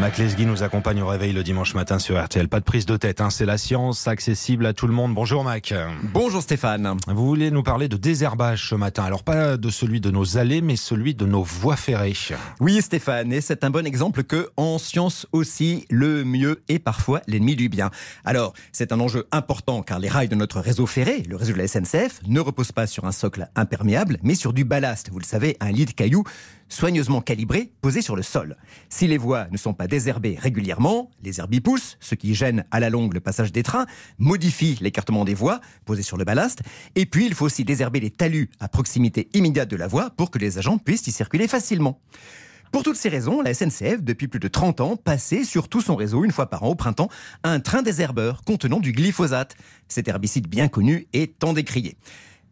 Mac Lesguy nous accompagne au réveil le dimanche matin sur RTL. Pas de prise de tête, hein, c'est la science accessible à tout le monde. Bonjour Mac. Bonjour Stéphane. Vous voulez nous parler de désherbage ce matin. Alors pas de celui de nos allées, mais celui de nos voies ferrées. Oui Stéphane, et c'est un bon exemple que en science aussi, le mieux est parfois l'ennemi du bien. Alors, c'est un enjeu important car les rails de notre réseau ferré, le réseau de la SNCF, ne reposent pas sur un socle imperméable, mais sur du ballast. Vous le savez, un lit de cailloux soigneusement calibré, posé sur le sol. Si les voies ne sont pas désherbées régulièrement, les herbes poussent, ce qui gêne à la longue le passage des trains, modifie l'écartement des voies posées sur le ballast, et puis il faut aussi désherber les talus à proximité immédiate de la voie pour que les agents puissent y circuler facilement. Pour toutes ces raisons, la SNCF, depuis plus de 30 ans, passait sur tout son réseau, une fois par an au printemps, un train désherbeur contenant du glyphosate, cet herbicide bien connu et tant décrié.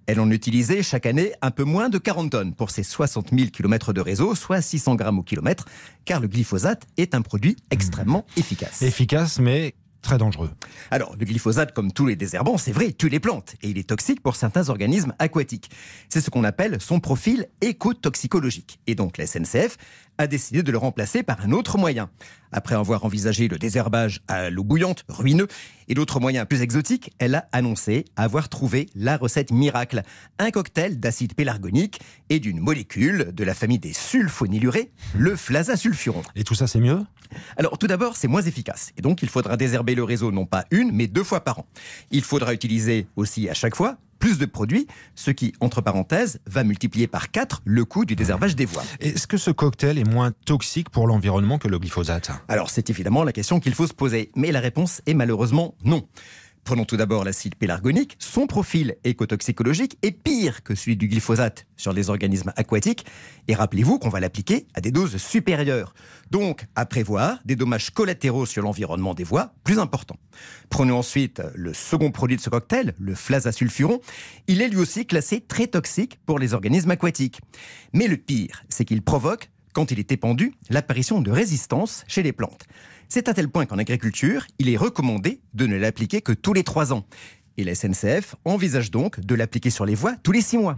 Elle en utilisait chaque année un peu moins de 40 tonnes pour ses 60 000 km de réseau, soit 600 grammes au kilomètre, car le glyphosate est un produit extrêmement efficace. Efficace, mais très dangereux. Alors, le glyphosate, comme tous les désherbants, c'est vrai, tue les plantes et il est toxique pour certains organismes aquatiques. C'est ce qu'on appelle son profil écotoxicologique. Et donc, la SNCF a décidé de le remplacer par un autre moyen. Après avoir envisagé le désherbage à l'eau bouillante, ruineux, et d'autres moyens plus exotiques, elle a annoncé avoir trouvé la recette miracle. Un cocktail d'acide pélargonique et d'une molécule de la famille des sulfonylurés, le flazasulfuron. Et tout ça, c'est mieux? Alors, tout d'abord, c'est moins efficace. Et donc, il faudra désherber le réseau non pas une, mais deux fois par an. Il faudra utiliser aussi à chaque fois plus de produits, ce qui, entre parenthèses, va multiplier par 4 le coût du désherbage des voies. Est-ce que ce cocktail est moins toxique pour l'environnement que le glyphosate? Alors c'est évidemment la question qu'il faut se poser, mais la réponse est malheureusement non. Prenons tout d'abord l'acide pélargonique. Son profil écotoxicologique est pire que celui du glyphosate sur les organismes aquatiques. Et rappelez-vous qu'on va l'appliquer à des doses supérieures. Donc, à prévoir des dommages collatéraux sur l'environnement des voies plus importants. Prenons ensuite le second produit de ce cocktail, le flazasulfuron. Il est lui aussi classé très toxique pour les organismes aquatiques. Mais le pire, c'est qu'il provoque quand il est épandu, l'apparition de résistance chez les plantes. C'est à tel point qu'en agriculture, il est recommandé de ne l'appliquer que tous les trois ans. Et la SNCF envisage donc de l'appliquer sur les voies tous les six mois.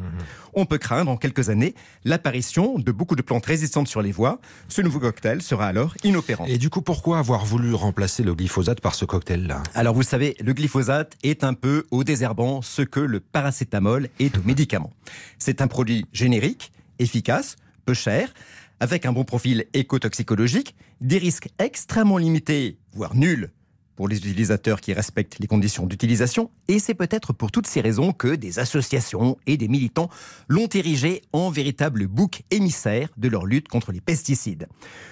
On peut craindre en quelques années l'apparition de beaucoup de plantes résistantes sur les voies. Ce nouveau cocktail sera alors inopérant. Et du coup, pourquoi avoir voulu remplacer le glyphosate par ce cocktail-là? Alors vous savez, le glyphosate est un peu au désherbant ce que le paracétamol est au médicament. C'est un produit générique, efficace, peu cher, avec un bon profil écotoxicologique, des risques extrêmement limités, voire nuls, pour les utilisateurs qui respectent les conditions d'utilisation, et c'est peut-être pour toutes ces raisons que des associations et des militants l'ont érigé en véritable bouc émissaire de leur lutte contre les pesticides.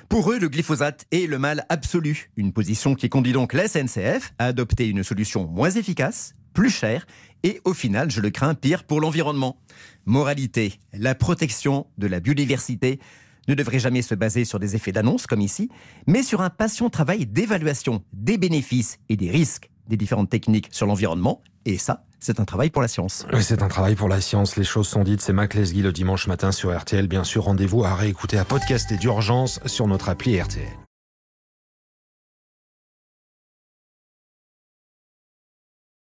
Pour eux, le glyphosate est le mal absolu, une position qui conduit donc la SNCF à adopter une solution moins efficace, plus chère, et au final, je le crains, pire pour l'environnement. Moralité, la protection de la biodiversité ne devrait jamais se baser sur des effets d'annonce comme ici, mais sur un patient travail d'évaluation des bénéfices et des risques des différentes techniques sur l'environnement. Et ça, c'est un travail pour la science. Oui, c'est un travail pour la science. Les choses sont dites. C'est Mac Lesguy le dimanche matin sur RTL. Bien sûr, rendez-vous à réécouter, à podcaster d'urgence sur notre appli RTL.